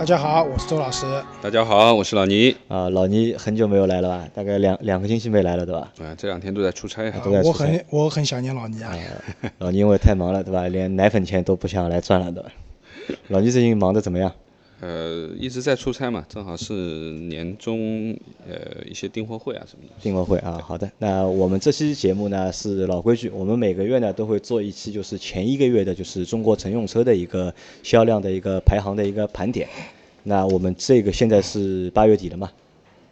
大家好，我是周老师。大家好，我是老倪。啊、老倪很久没有来了吧？大概两两个星期没来了，对吧？啊，这两天都在出差啊都。在我出差很我很想念老倪啊。老倪因为太忙了，对吧？连奶粉钱都不想来赚了，对吧？老倪最近忙得怎么样？呃，一直在出差嘛，正好是年终呃一些订货会啊什么的。订货会啊，好的。那我们这期节目呢是老规矩，我们每个月呢都会做一期，就是前一个月的，就是中国乘用车的一个销量的一个排行的一个盘点。那我们这个现在是八月底了嘛？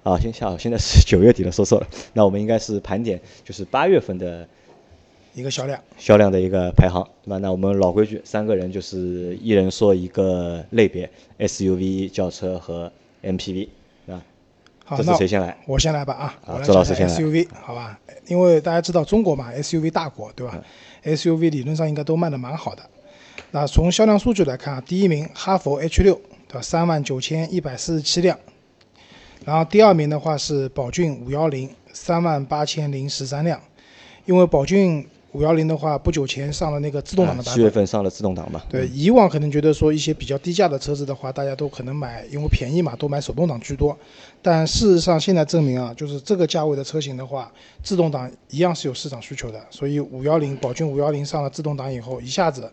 啊，现下现在是九月底了，说错了。那我们应该是盘点，就是八月份的一个销量，销量的一个排行，对吧？那我们老规矩，三个人就是一人说一个类别，SUV、轿车和 MPV，对吧？好，这次那谁先来？我先来吧啊，周老师先来 SUV，好吧？因为大家知道中国嘛，SUV 大国，对吧？SUV 理论上应该都卖的蛮好的。那从销量数据来看啊，第一名哈弗 H 六，对吧？三万九千一百四十七辆。然后第二名的话是宝骏五幺零，三万八千零十三辆。因为宝骏五幺零的话，不久前上了那个自动挡的版七月。份上了自动挡嘛？对，以往可能觉得说一些比较低价的车子的话，大家都可能买，因为便宜嘛，都买手动挡居多。但事实上，现在证明啊，就是这个价位的车型的话，自动挡一样是有市场需求的。所以五幺零宝骏五幺零上了自动挡以后，一下子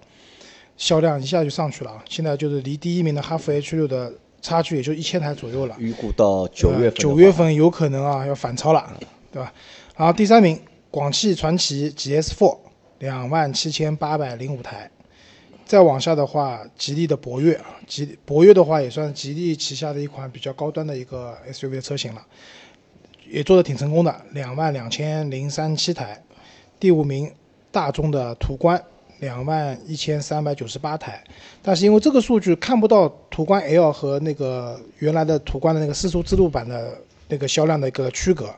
销量一下就上去了啊！现在就是离第一名的哈弗 H 六的差距也就一千台左右了。预估到九月份九月份有可能啊要反超了，对吧？然后第三名，广汽传祺 GS4 两万七千八百零五台，再往下的话，吉利的博越啊，吉博越的话也算吉利旗下的一款比较高端的一个 SUV 的车型了，也做的挺成功的，两万两千零三七台。第五名，大众的途观。两万一千三百九十八台，但是因为这个数据看不到途观 L 和那个原来的途观的那个四速自动版的那个销量的一个区隔，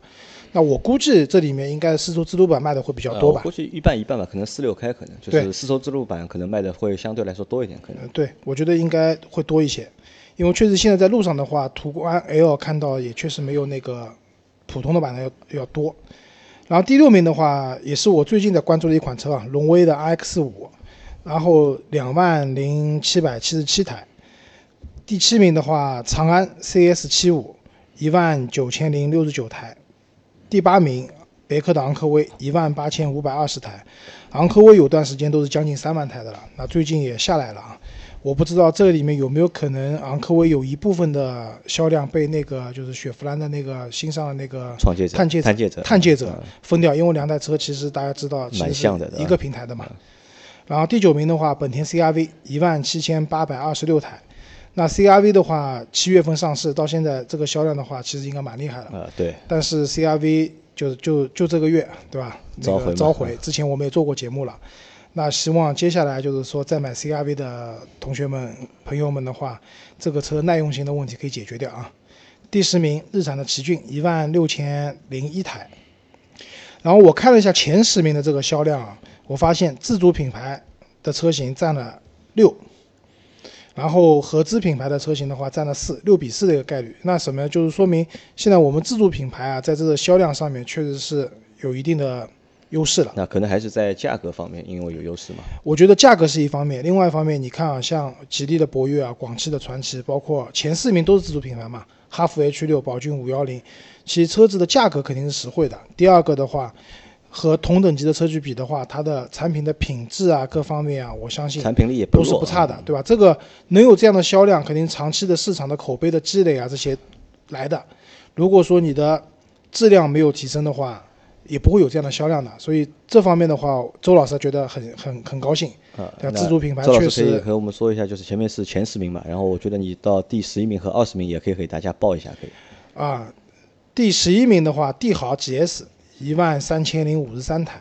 那我估计这里面应该丝绸之路版卖的会比较多吧呃估？计一半一半吧，可能四六开可能就是丝绸之路版可能卖的会相对来说多一点，可能嗯，对，我觉得应该会多一些，因为确实现在在路上的话，途观 L 看到也确实没有那个普通的版的要要多。然后第六名的话，也是我最近在关注的一款车啊，荣威的 RX 五，然后两万零七百七十七台。第七名的话，长安 CS 七五，一万九千零六十九台。第八名，别克的昂科威，一万八千五百二十台。昂科威有段时间都是将近三万台的了，那最近也下来了啊。我不知道这里面有没有可能昂科威有一部分的销量被那个就是雪佛兰的那个新上的那个探界者、探界者、探界者嗯分掉，因为两台车其实大家知道蛮像的一个平台的嘛。然后第九名的话，本田 CRV 一万七千八百二十六台。那 CRV 的话，七月份上市到现在这个销量的话，其实应该蛮厉害的。呃，对，但是 CRV 就就就这个月，对吧？那召回召回，之前我们也做过节目了。那希望接下来就是说，再买 CRV 的同学们、朋友们的话，这个车耐用性的问题可以解决掉啊。第十名，日产的奇骏一万六千零一台。然后我看了一下前十名的这个销量啊，我发现自主品牌的车型占了六，然后合资品牌的车型的话占了四，六比四的一个概率。那什么？就是说明现在我们自主品牌啊，在这个销量上面确实是有一定的优势了。那可能还是在价格方面，因为有优势嘛。我觉得价格是一方面，另外一方面，你看啊，像吉利的博越啊、广汽的传祺，包括前四名都是自主品牌嘛，哈弗 H 六、宝骏五幺零，其实车子的价格肯定是实惠的。第二个的话，和同等级的车去比的话，它的产品的品质啊，各方面啊，我相信产品力也不都是，不差的，对吧？这个能有这样的销量，肯定长期的市场的口碑的积累啊，这些来的。如果说你的质量没有提升的话，也不会有这样的销量的。所以这方面的话，周老师觉得很很很高兴。啊，自主品牌确实师可以和我们说一下，就是前面是前十名嘛，然后我觉得你到第十一名和二十名也可以给大家报一下，可以。啊，第十一名的话，帝豪 GS 一万三千零五十三台，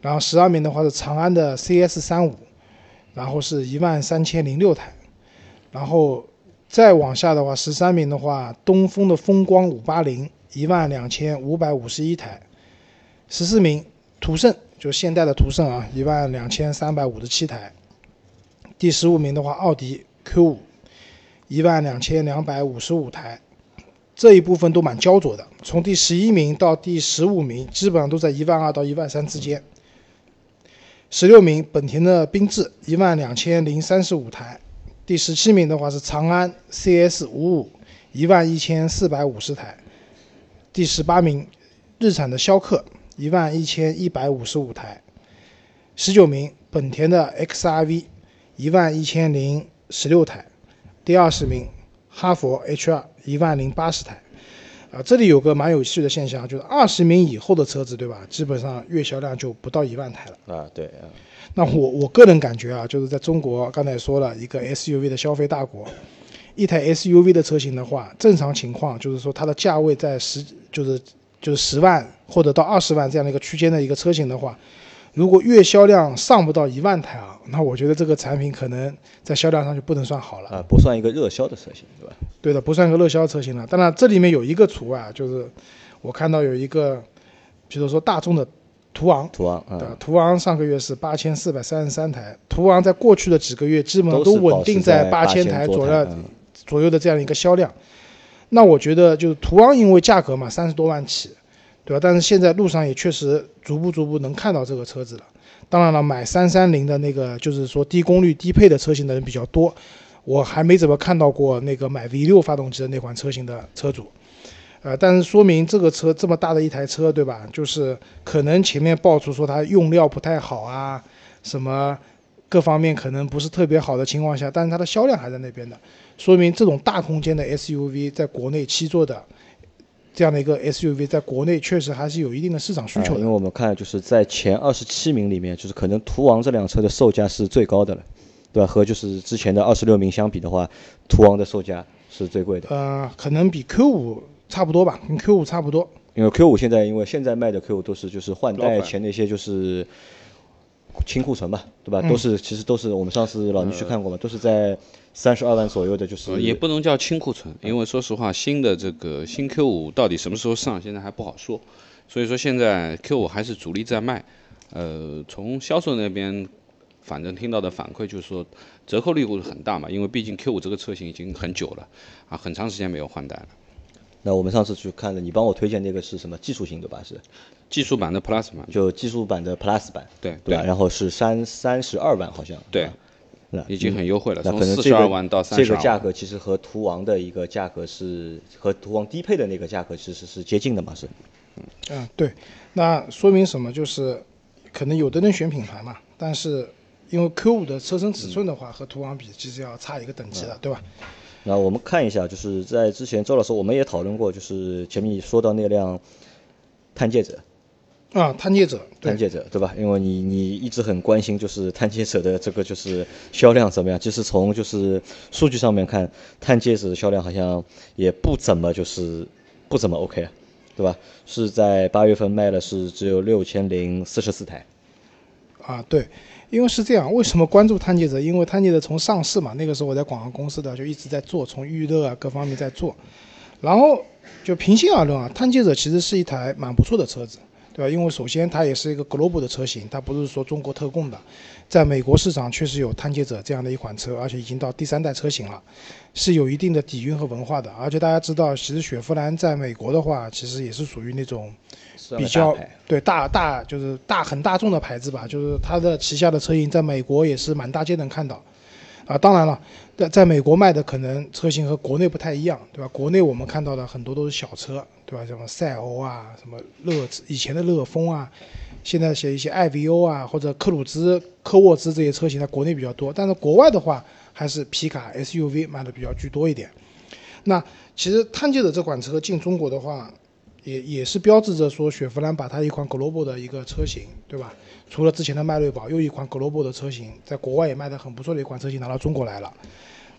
然后十二名的话是长安的 CS 三五，然后是一万三千零六台，然后再往下的话，十三名的话，东风的风光五八零一万两千五百五十一台；十四名途胜，就现代的途胜啊，一万两千三百五十七台；第十五名的话，奥迪 Q 五，一万两千两百五十五台。这一部分都蛮焦灼的，从第十一名到第十五名，基本上都在一万二到一万三之间。十六名本田的缤智一万两千零三十五台，第十七名的话是长安 CS 五五一万一千四百五十台，第十八名日产的逍客一万一千一百五十五台，十九名本田的 XRV 一万一千零十六台，第二十名哈佛 H 二一万零八十台。啊，这里有个蛮有趣的现象，就是二十名以后的车子，对吧？基本上月销量就不到一万台了。啊，对啊，那我我个人感觉啊，就是在中国，刚才说了一个 SUV 的消费大国，一台 SUV 的车型的话，正常情况就是说它的价位在十，就是就是十万或者到二十万这样的一个区间的一个车型的话，如果月销量上不到一万台啊，那我觉得这个产品可能在销量上就不能算好了。啊，不算一个热销的车型，对吧？对的，不算一个热销车型了。当然，这里面有一个除外，就是我看到有一个，比如说大众的途昂，途昂啊，？途昂上个月是八千四百三十三台，途昂在过去的几个月基本上都稳定在八千8000台左右嗯左右的这样一个销量。那我觉得就是途昂，因为价格嘛三十多万起，对吧？但是现在路上也确实逐步逐步能看到这个车子了。当然了，买三三零的那个就是说低功率低配的车型的人比较多，我还没怎么看到过那个买 V 六发动机的那款车型的车主。呃，但是说明这个车这么大的一台车，对吧？就是可能前面爆出说它用料不太好啊，什么各方面可能不是特别好的情况下，但是它的销量还在那边的，说明这种大空间的 SUV 在国内七座的这样的一个 SUV，在国内确实还是有一定的市场需求的。啊因为我们看就是在前二十七名里面，就是可能途昂这辆车的售价是最高的了，对吧？和就是之前的二十六名相比的话，途昂的售价是最贵的。呃，可能比 Q 五差不多吧，跟 Q 五差不多。因为 Q 五现在因为现在卖的 Q 五都是就是换代前那些就是清库存嘛，对吧？嗯都是其实都是我们上次老倪去看过嘛，都是在三十二万左右的，就是呃也不能叫清库存，因为说实话，新的这个新 Q 五到底什么时候上，现在还不好说。所以说现在 Q 五还是主力在卖，呃，从销售那边，反正听到的反馈就是说折扣力度很大嘛，因为毕竟 Q 五这个车型已经很久了，啊，很长时间没有换代了。那我们上次去看的，你帮我推荐那个是什么技术型对吧？是技术版的 Plus 版，就技术版的 Plus 版，对对吧？然后是三三十二万好像，对，那已经很优惠了，那从可能这个四十二万到三十二这个价格其实和途昂的一个价格是和途昂低配的那个价格其实是接近的嘛，是嗯，对，那说明什么？就是可能有的人选品牌嘛，但是因为 Q 五的车身尺寸的话，和途昂比其实要差一个等级的，对吧？那我们看一下，就是在之前周老师我们也讨论过，就是前面你说到那辆探界者，啊，探界者，对。探，界者对吧？因为你你一直很关心就是探界者的这个就是销量怎么样，就是从就是数据上面看，探界者的销量好像也不怎么就是不怎么 OK，对吧？是在八月份卖了是只有六千零四十四台，啊，对，因为是这样，为什么关注探界者？因为探界者从上市嘛，那个时候我在广告公司的就一直在做，从预热啊各方面在做，然后就平心而论啊，探界者其实是一台蛮不错的车子，对吧？因为首先它也是一个 global 的车型，它不是说中国特供的，在美国市场确实有探界者这样的一款车，而且已经到第三代车型了，是有一定的底蕴和文化的。而且大家知道，其实雪佛兰在美国的话，其实也是属于那种比较大对大大就是大很大众的牌子吧，就是它的旗下的车型在美国也是满大街能看到。啊，当然了，在在美国卖的可能车型和国内不太一样，对吧？国内我们看到的很多都是小车，对吧？什么赛欧啊，什么乐以前的乐风啊，现在写一些艾 V O 啊，或者克鲁兹、科沃兹这些车型在国内比较多，但是国外的话还是皮卡、SUV 卖的比较居多一点。那其实探界者这款车进中国的话，也也是标志着说雪佛兰把它一款 global 的一个车型，对吧？除了之前的迈锐宝，又一款 global 的车型，在国外也卖的很不错的一款车型拿到中国来了，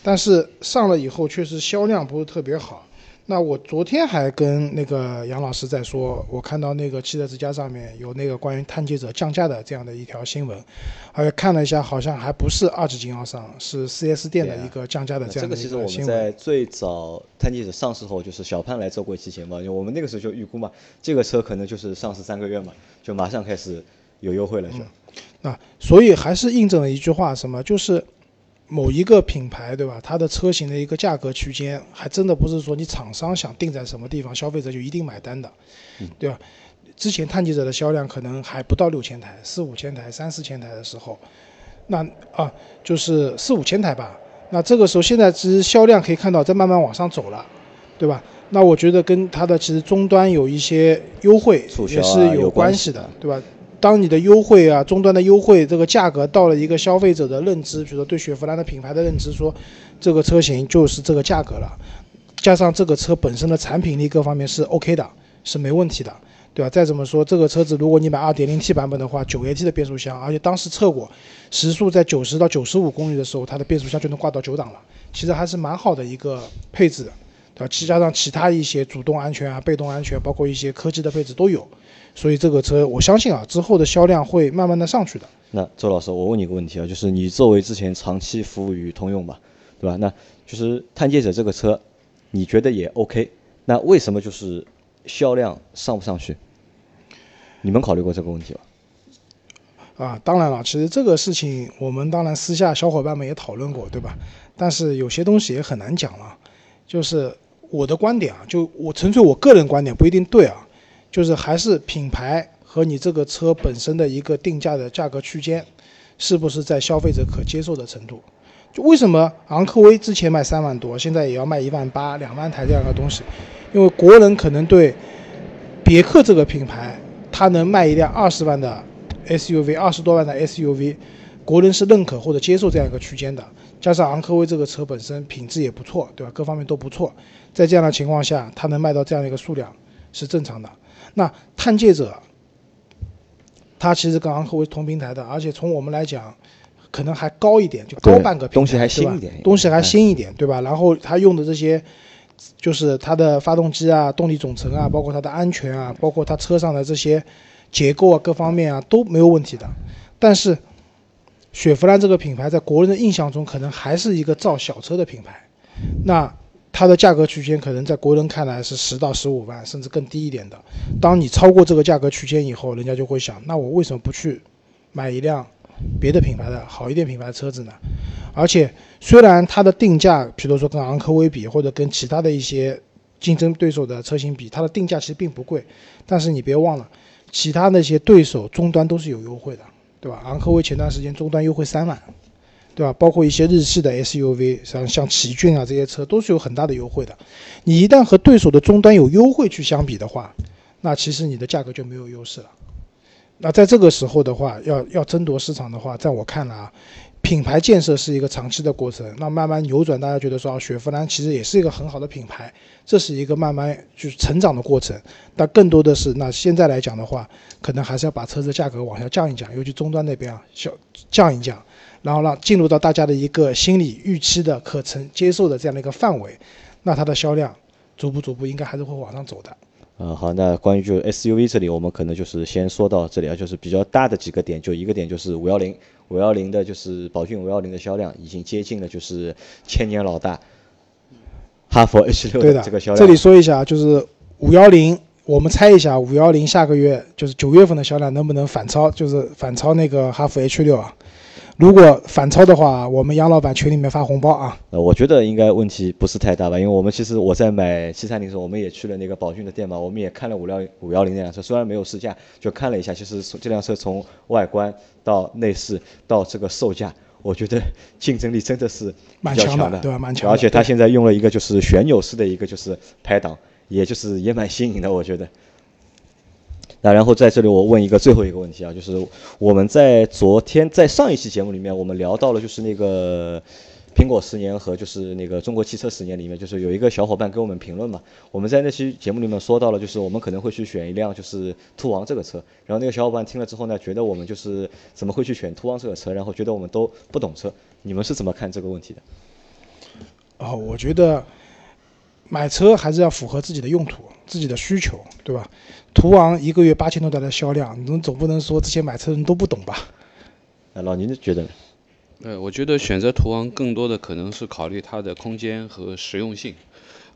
但是上了以后确实销量不是特别好。那我昨天还跟那个杨老师在说，我看到那个汽车之家上面有那个关于探界者降价的这样的一条新闻，而且看了一下，好像还不是二级经销商，是 4S 店的一个降价的这样的一这个其实我们。在最早探界者上市后，就是小潘来做过一期节目，我们那个时候就预估嘛，这个车可能就是上市三个月嘛，就马上开始有优惠了，就。那，所以还是印证了一句话，什么就是某一个品牌，对吧？它的车型的一个价格区间，还真的不是说你厂商想定在什么地方，消费者就一定买单的，对吧？之前探界者的销量可能还不到六千台，四五千台、三四千台的时候，那啊就是四五千台吧。那这个时候现在其实销量可以看到在慢慢往上走了，对吧？那我觉得跟它的其实终端有一些优惠也是有关关系的系的，对吧？当你的优惠啊，终端的优惠，这个价格到了一个消费者的认知，比如说对雪佛兰的品牌的认知，说这个车型就是这个价格了，加上这个车本身的产品力各方面是 OK 的，是没问题的，对吧？再怎么说，这个车子如果你买 2.0T 版本的话，九 AT 的变速箱，而且当时测过，时速在九十到九十五公里的时候，它的变速箱就能挂到九档了，其实还是蛮好的一个配置，对吧？其加上其他一些主动安全啊、被动安全，包括一些科技的配置都有，所以这个车我相信啊，之后的销量会慢慢的上去的。那周老师，我问你一个问题啊，就是你作为之前长期服务于通用吧，对吧？那就是探界者这个车，你觉得也 OK，那为什么就是销量上不上去？你们考虑过这个问题吗？啊，当然了，其实这个事情我们当然私下小伙伴们也讨论过，对吧？但是有些东西也很难讲了。就是我的观点啊，就我纯粹我个人观点不一定对啊，就是还是品牌和你这个车本身的一个定价的价格区间，是不是在消费者可接受的程度？就为什么昂科威之前卖三万多，现在也要卖一万八、两万台这样的东西？因为国人可能对别克这个品牌，它能卖一辆二十万的 SUV，二十多万的 SUV，国人是认可或者接受这样一个区间的。加上昂科威这个车本身品质也不错，对吧？各方面都不错，在这样的情况下，它能卖到这样的一个数量是正常的。那探界者，它其实跟昂科威同平台的，而且从我们来讲，可能还高一点，就高半个平台，东西还新一点东西还哎新一点，对吧？然后它用的这些。就是它的发动机啊、动力总成啊，包括它的安全啊，包括它车上的这些结构啊、各方面啊都没有问题的。但是雪佛兰这个品牌在国人的印象中，可能还是一个造小车的品牌。那它的价格区间可能在国人看来是十到十五万，甚至更低一点的。当你超过这个价格区间以后，人家就会想，那我为什么不去买一辆别的品牌的好一点品牌的车子呢？而且虽然它的定价，比如说跟昂科威比，或者跟其他的一些竞争对手的车型比，它的定价其实并不贵。但是你别忘了，其他那些对手终端都是有优惠的，对吧？昂科威前段时间终端优惠三万，对吧？包括一些日系的 SUV，像像奇骏啊这些车都是有很大的优惠的。你一旦和对手的终端有优惠去相比的话，那其实你的价格就没有优势了。那在这个时候的话，要要争夺市场的话，在我看来啊，品牌建设是一个长期的过程。那慢慢扭转，大家觉得说，啊，雪佛兰其实也是一个很好的品牌，这是一个慢慢就是成长的过程。但更多的是，那现在来讲的话，可能还是要把车子价格往下降一降，尤其终端那边啊，小降一降，然后让进入到大家的一个心理预期的可承接受的这样的一个范围，那它的销量逐步逐步应该还是会往上走的。嗯，好，那关于就 SUV 这里，我们可能就是先说到这里啊，就是比较大的几个点，就一个点就是五幺零，五幺零的就是宝骏五幺零的销量已经接近了就是千年老大哈弗 H 六对的，这个销量。这里说一下，就是五幺零，我们猜一下五幺零下个月就是九月份的销量能不能反超，就是反超那个哈弗 H 六啊？如果反超的话，我们杨老板群里面发红包啊！呃，我觉得应该问题不是太大吧，因为我们其实我在买七三零的时候，我们也去了那个宝骏的店嘛，我们也看了五幺五幺零那辆车，虽然没有试驾，就看了一下，其实这辆车从外观到内饰到这个售价，我觉得竞争力真的是蛮强的对吧蛮强的而且它现在用了一个就是旋钮式的一个就是排档，也就是也蛮新颖的，我觉得。那然后在这里我问一个最后一个问题啊，就是我们在昨天在上一期节目里面，我们聊到了就是那个苹果十年和就是那个中国汽车十年里面，就是有一个小伙伴给我们评论嘛，我们在那期节目里面说到了，就是我们可能会去选一辆就是途王这个车，然后那个小伙伴听了之后呢，觉得我们就是怎么会去选途王这个车，然后觉得我们都不懂车，你们是怎么看这个问题的？哦，我觉得买车还是要符合自己的用途、自己的需求，对吧？途昂一个月八千多台的销量，你总不能说这些买车人都不懂吧？那老倪觉得呢？呃，我觉得选择途昂更多的可能是考虑它的空间和实用性，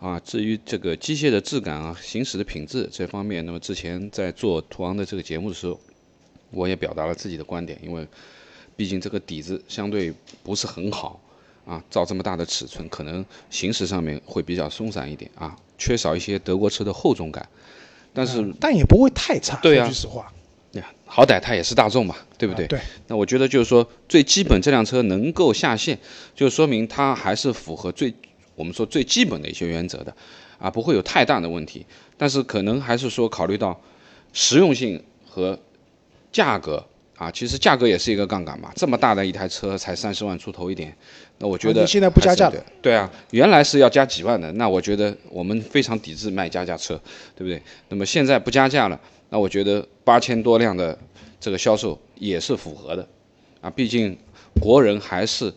啊，至于这个机械的质感啊、行驶的品质这方面，那么之前在做途昂的这个节目的时候，我也表达了自己的观点，因为毕竟这个底子相对不是很好，啊，造这么大的尺寸，可能行驶上面会比较松散一点啊，缺少一些德国车的厚重感，但是但也不会太差。对啊说句实话，呀，好歹它也是大众嘛，对不对？啊对。那我觉得就是说，最基本这辆车能够下线，就说明它还是符合最我们说最基本的一些原则的，啊，不会有太大的问题。但是可能还是说考虑到实用性和价格啊，其实价格也是一个杠杆嘛。这么大的一台车才三十万出头一点，那我觉得现在不加价了对。啊，原来是要加几万的，那我觉得我们非常抵制卖加价车，对不对？那么现在不加价了，那我觉得八千多辆的这个销售也是符合的，啊，毕竟国人还是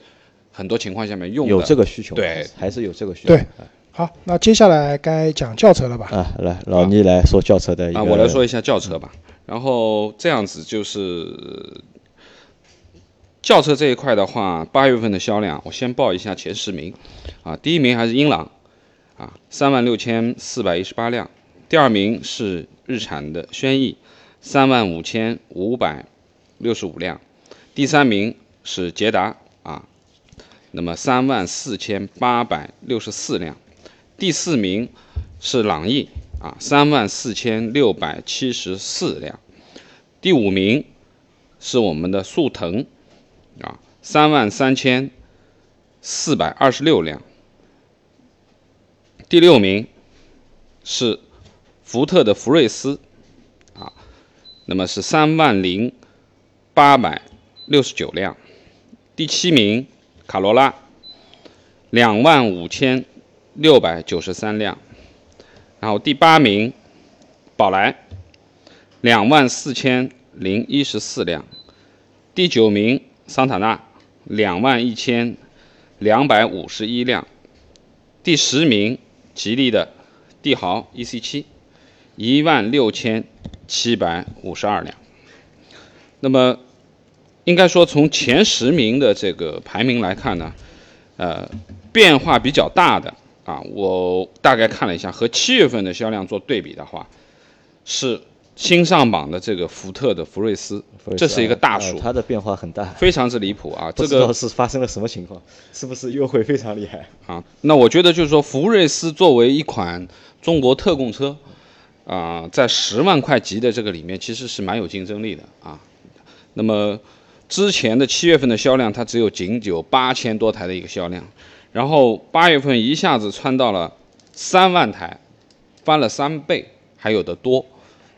很多情况下面用的有这个需求，对，还是有这个需求。对好，那接下来该讲轿车了吧？啊，来，老倪来说轿车的一个。啊，我来说一下轿车吧。然后这样子就是轿车这一块的话，八月份的销量，我先报一下前十名。啊，第一名还是英朗，啊，三万六千四百一十八辆；第二名是日产的轩逸，三万五千五百六十五辆；第三名是捷达，啊，那么三万四千八百六十四辆；第四名是朗逸，啊，三万四千六百七十四辆。第五名是我们的速腾，啊，三万三千四百二十六辆。第六名是福特的福睿斯，啊，那么是三万零八百六十九辆。第七名卡罗拉，两万五千六百九十三辆。然后第八名，宝来，两万四千零一十四辆；第九名桑塔纳，两万一千两百五十一辆；第十名吉利的帝豪 EC7，一万六千七百五十二辆。那么，应该说从前十名的这个排名来看呢，呃，变化比较大的。啊，我大概看了一下，和七月份的销量做对比的话，是新上榜的这个福特的福睿斯，这是一个大数，呃它的变化很大，非常之离谱啊！这个是发生了什么情况，是不是优惠非常厉害？啊，那我觉得就是说，福睿斯作为一款中国特供车，啊、在十万块级的这个里面，其实是蛮有竞争力的啊。那么之前的七月份的销量，它只有仅有八千多台的一个销量，然后八月份一下子窜到了三万台，翻了三倍，还有的多。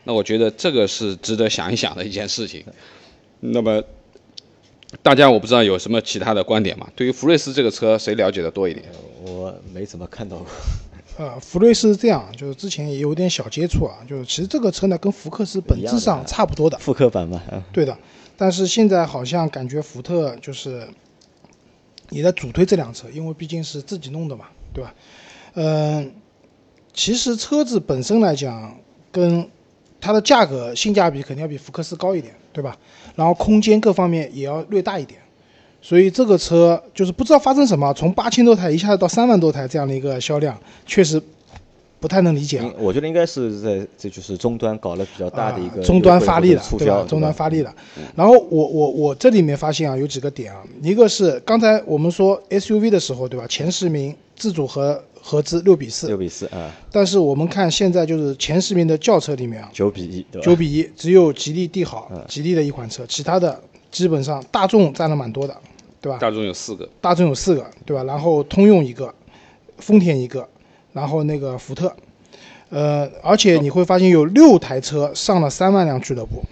那我觉得这个是值得想一想的一件事情。那么大家我不知道有什么其他的观点吗？对于福睿斯这个车，谁了解的多一点？我没怎么看到过。呃，福睿斯是这样，就是之前也有点小接触啊，就是其实这个车呢跟福克斯本质上差不多的，复刻版嘛，啊，对的。但是现在好像感觉福特就是也在主推这辆车，因为毕竟是自己弄的嘛，对吧？嗯、其实车子本身来讲，跟它的价格性价比肯定要比福克斯高一点，对吧？然后空间各方面也要略大一点，所以这个车就是不知道发生什么，从八千多台一下子到三万多台这样的一个销量，确实不太能理解啊。我觉得应该是在这就是终端搞了比较大的一个啊、终端发力了，对吧终端发力了。然后我我我这里面发现啊，有几个点啊，一个是刚才我们说 SUV 的时候，对吧？前十名自主和合资六比四六，比四啊，但是我们看现在就是前十名的轿车里面啊，九比一，对吧？九比一，只有吉利帝豪嗯，吉利的一款车，其他的基本上大众占了蛮多的，对吧？大众有四个，大众有四个，对吧？然后通用一个，丰田一个，然后那个福特，呃，而且你会发现有六台车上了三万辆俱乐部，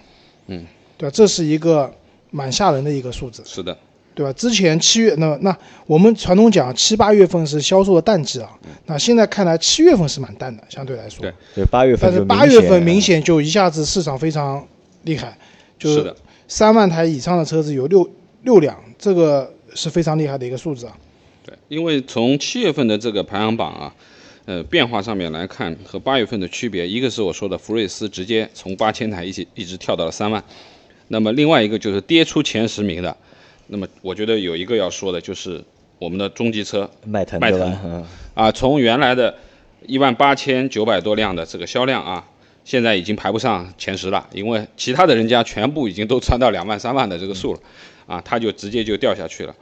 嗯，对吧？这是一个蛮吓人的一个数字，是的，对吧？之前七月那那我们传统讲七八月份是销售的淡季啊，那现在看来七月份是蛮淡的，相对来说，对。对，八月份但是八月份明明显就一下子市场非常厉害，就是，三万台以上的车子有六六辆，这个是非常厉害的一个数字啊。对，因为从七月份的这个排行榜啊，呃变化上面来看，和八月份的区别，一个是我说的福睿斯直接从八千台一起一直跳到了三万，那么另外一个就是跌出前十名的，那么我觉得有一个要说的就是我们的中级车迈腾迈腾？嗯，啊，从原来的一万八千九百多辆的这个销量啊，现在已经排不上前十了，因为其他的人家全部已经都窜到两万三万的这个数了，啊，它就直接就掉下去了，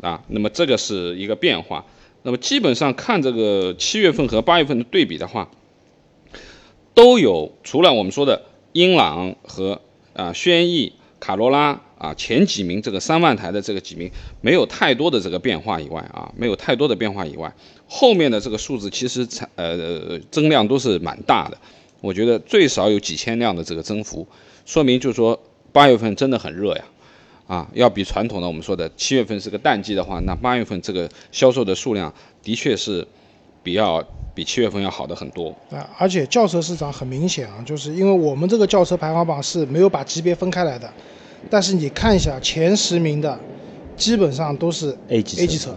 啊，那么这个是一个变化。那么基本上看这个七月份和八月份的对比的话，都有除了我们说的英朗和啊轩逸、卡罗拉啊前几名这个三万台的这个几名没有太多的这个变化以外啊，没有太多的变化以外，后面的这个数字其实产呃增量都是蛮大的，我觉得最少有几千辆的这个增幅，说明就是说八月份真的很热呀。啊，要比传统的我们说的七月份是个淡季的话，那八月份这个销售的数量的确是比较比七月份要好的很多。啊，而且轿车市场很明显啊，就是因为我们这个轿车排行榜是没有把级别分开来的，但是你看一下前十名的，基本上都是 A 级 A 级车，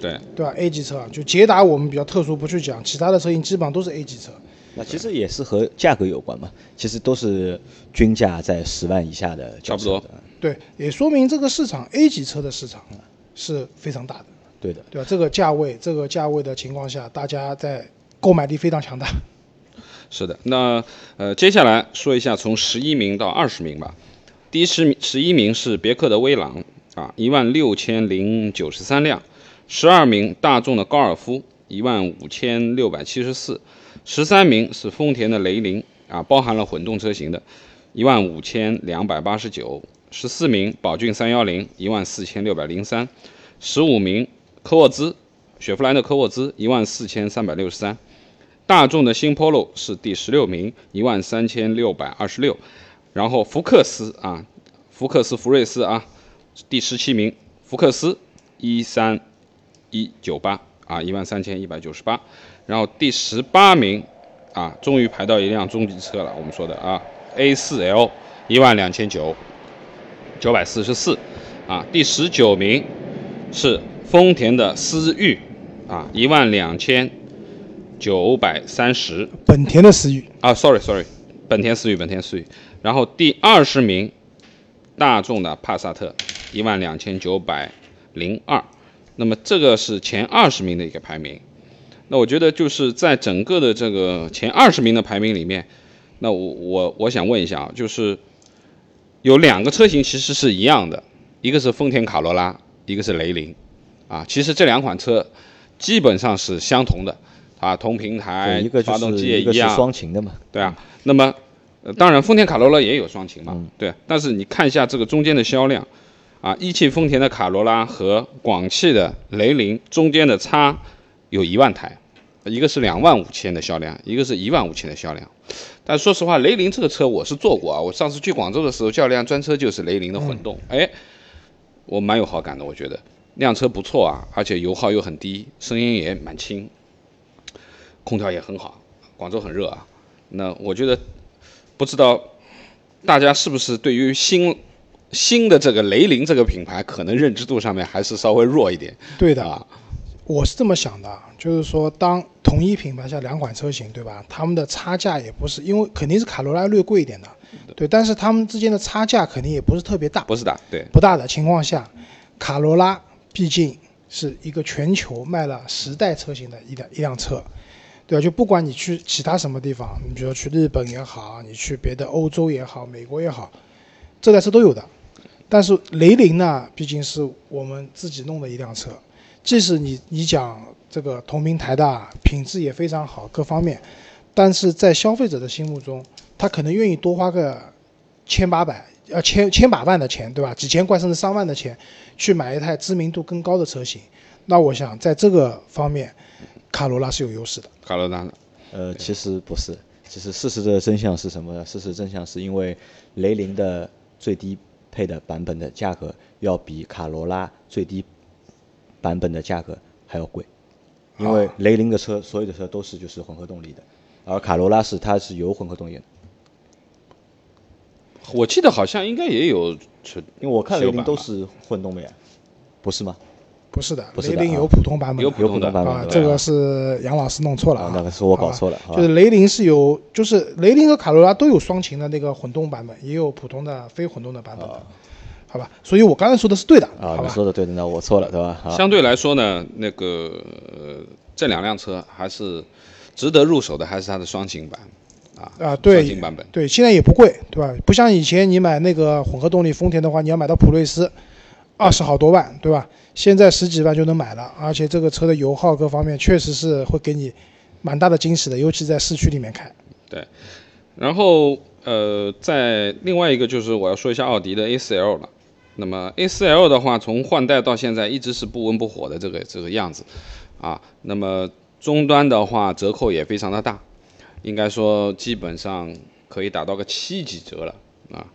对，对吧？A 级车啊，就捷达我们比较特殊不去讲，其他的车型基本上都是 A 级车。那其实也是和价格有关嘛，其实都是均价在十万以下的轿车差不多的对，也说明这个市场 A 级车的市场是非常大的，对的。对吧？这个价位，这个价位的情况下，大家在购买力非常强大。是的。那呃，接下来说一下从十一名到二十名吧。第十名十一名是别克的威朗啊，一万六千零九十三辆；十二名大众的高尔夫，一万五千六百七十四；十三名是丰田的雷凌啊，包含了混动车型的，一万五千两百八十九；十四名宝骏三幺零，一万四千六百零三；十五名科沃兹，雪佛兰的科沃兹，一万四千三百六十三。大众的新 Polo 是第十六名，一万三千六百二十六，然后福克斯啊，福克斯福睿斯啊，第十七名，福克斯一三一九八啊，一万三千一百九十八，然后第十八名啊，终于排到一辆中级车了，我们说的啊，A 四 L 一万两千九九百四十四啊，第十九名是丰田的思域啊，一万两千九百三十本田的思域，啊，sorry sorry，本田思域，本田思域。然后第二十名，大众的帕萨特，一万两千九百零二。那么这个是前二十名的一个排名。那我觉得就是在整个的这个前二十名的排名里面，那我我我想问一下啊，就是有两个车型其实是一样的，一个是丰田卡罗拉，一个是雷凌，啊，其实这两款车基本上是相同的，啊，同平台，一个就发动机也一个是双擎的嘛，对啊，那么、呃、当然丰田卡罗拉也有双擎嘛，嗯。对，但是你看一下这个中间的销量，啊，一汽丰田的卡罗拉和广汽的雷凌中间的差有一万台，一个是两万五千的销量，一个是一万五千的销量。但说实话，雷凌这个车我是坐过啊，我上次去广州的时候，叫辆专车就是雷凌的混动，哎、我蛮有好感的，我觉得那辆车不错啊，而且油耗又很低，声音也蛮轻，空调也很好，广州很热啊。那我觉得，不知道大家是不是对于新新的这个雷凌这个品牌，可能认知度上面还是稍微弱一点对的，啊。我是这么想的啊，就是说，当同一品牌下两款车型，对吧？他们的差价也不是，因为肯定是卡罗拉略贵一点的，对，但是他们之间的差价肯定也不是特别大，不是大，对，不大的情况下，卡罗拉毕竟是一个全球卖了十代车型的一辆一辆车，对吧？就不管你去其他什么地方，你比如说去日本也好，你去别的欧洲也好，美国也好，这台车都有的。但是雷凌呢，毕竟是我们自己弄的一辆车，即使你你讲这个同平台的品质也非常好，各方面，但是在消费者的心目中，他可能愿意多花个千八百呃千千把万的钱，对吧？几千块甚至上万的钱去买一台知名度更高的车型。那我想在这个方面，卡罗拉是有优势的。卡罗拉呃，其实不是，其实事实的真相是什么？事实真相是因为雷凌的最低配的版本的价格要比卡罗拉最低版本的价格还要贵，因为雷凌的车所有的车都是就是混合动力的，而卡罗拉是它是有混合动力的，我记得好像应该也有纯，因为我看雷凌都是混动的呀，不是吗？不是的，雷凌有普通版本，有普通的有普通版本，啊这个是杨老师弄错了啊。那个是我搞错了就是雷凌是有，就是雷凌和卡罗拉都有双擎的那个混动版本，也有普通的非混动的版本的，好吧？所以我刚才说的是对的，啊，你说的对的，那我错了，对吧？好，相对来说呢，那个、呃、这两辆车还是值得入手的，还是它的双擎版啊啊，双擎版本。对，现在也不贵，对吧？不像以前你买那个混合动力丰田的话，你要买到普锐斯，二十好多万，对吧？现在十几万就能买了，而且这个车的油耗各方面确实是会给你蛮大的惊喜的，尤其在市区里面开。对然后呃，在另外一个就是我要说一下奥迪的 A4L 了。那么 A4L 的话，从换代到现在一直是不温不火的这个这个样子啊。那么终端的话，折扣也非常的大，应该说基本上可以打到个七几折了啊。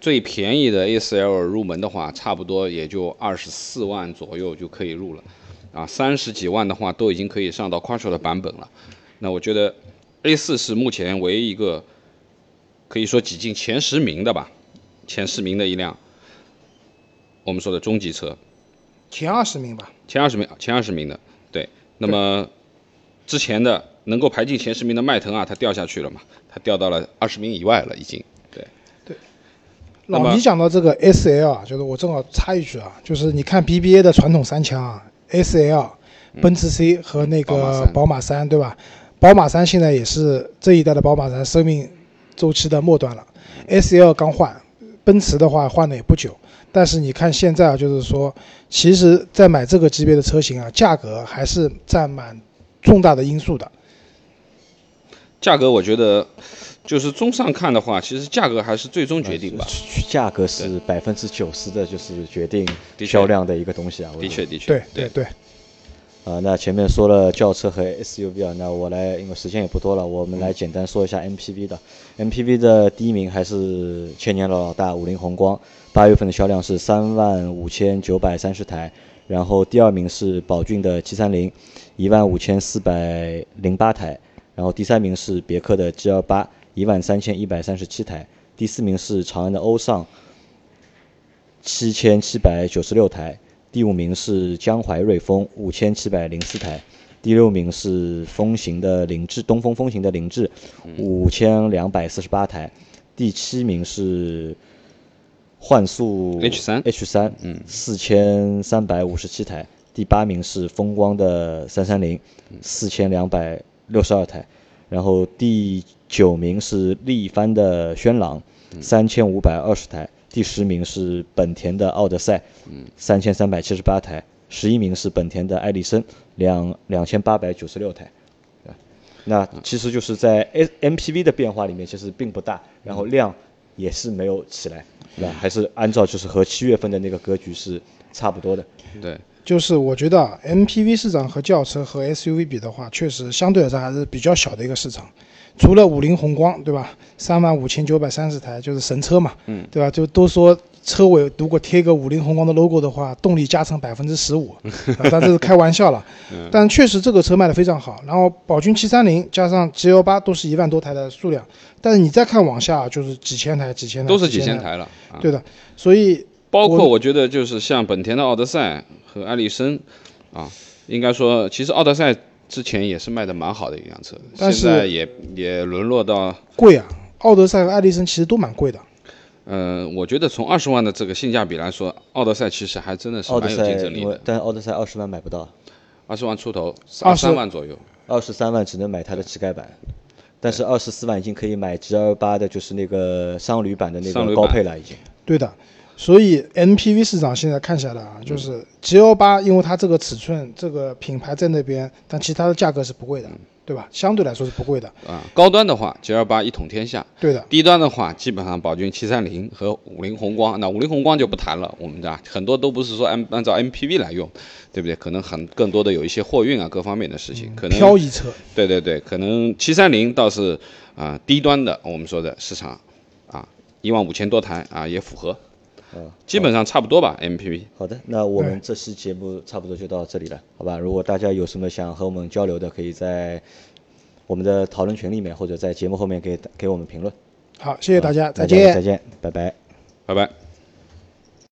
最便宜的 A4L 入门的话，差不多也就二十四万左右就可以入了啊。三十几万的话，都已经可以上到 Quattro 的版本了。那我觉得 A 4是目前唯一一个可以说挤进前十名的吧，前十名的一辆我们说的中级车，前二十名吧，前二十名前二十名的，对。那么之前的能够排进前十名的迈腾啊，它掉下去了嘛，它掉到了二十名以外了，已经。那么老倪讲到这个 S L 啊，就是我正好插一句啊，就是你看 B B A 的传统三强啊，S L、奔驰 C 和那个宝马三宝马三，对吧？宝马三现在也是这一代的宝马三生命周期的末端了，S L 刚换，奔驰的话换的也不久，但是你看现在啊，就是说，其实在买这个级别的车型啊，价格还是占蛮重大的因素的。价格我觉得就是综上看的话，其实价格还是最终决定吧。价格是百分之九十的，就是决定确销量的一个东西啊。我的确，的确，对对对，啊，那前面说了轿车和 SUV 啊，那我来，因为时间也不多了，我们来简单说一下 MPV 的。MPV 的第一名还是千年老大五菱宏光，八月份的销量是三万五千九百三十台，然后第二名是宝骏的七三零，一万五千四百零八台，然后第三名是别克的 G 二八，一万三千一百三十七台，第四名是长安的欧尚，七千七百九十六台，第五名是江淮瑞风五千七百零四台，第六名是风行的凌志，东风风行的凌志五千两百四十八台，第七名是幻速 H 三。H 三嗯。四千三百五十七台，第八名是风光的三三零四千两百六十二台，然后第九名是力帆的轩朗三千五百二十台。第十名是本田的奥德赛，三千三百七十八台；十一名是本田的艾力绅，两两千八百九十六台。那其实就是在 S MPV 的变化里面，其实并不大，然后量也是没有起来，对吧？还是按照就是和七月份的那个格局是差不多的。对，就是我觉得啊 MPV 市场和轿车和 SUV 比的话，确实相对来说还是比较小的一个市场。除了五菱宏光，对吧？三万五千九百三十台就是神车嘛，嗯，对吧？就都说车尾如果贴个五菱宏光的 logo 的话，动力加成百分之十五，啊但这是开玩笑了。但确实这个车卖的非常好。然后宝骏七三零加上 G 幺八都是一万多台的数量，但是你再看往下就是几千台、几千台，都是几千千。台了啊。对的，所以我包括我觉得就是像本田的奥德赛和艾力绅啊，应该说其实奥德赛之前也是卖的蛮好的一辆车，但是现在也也沦落到，贵啊，奥德赛和艾力绅其实都蛮贵的。呃，我觉得从二十万的这个性价比来说，奥德赛其实还真的是蛮有竞争力的，但奥德赛二十万买不到，二十万出头，二十三万左右。二十三万只能买它的乞丐版，但是二十四万已经可以买 G 二八的，就是那个商旅版的那商旅版个高配了，已经。对的，所以 MPV 市场现在看下来啊，就是 G L 八，因为它这个尺寸、这个品牌在那边，但其他的价格是不贵的，对吧？相对来说是不贵的。啊，高端的话，G L 八一统天下；对的，低端的话，基本上宝骏七三零和五菱宏光。那五菱宏光就不谈了，我们的很多都不是说按按照 MPV 来用，对不对？可能很更多的有一些货运啊各方面的事情，可能漂移车，对对对，可能七三零倒是啊、低端的我们说的市场啊一万五千多台啊也符合，嗯，基本上差不多吧 MPV。好的，那我们这期节目差不多就到这里了，好吧？如果大家有什么想和我们交流的，可以在我们的讨论群里面，或者在节目后面给给我们评论。好，谢谢大家，再见再。见，拜拜。拜拜。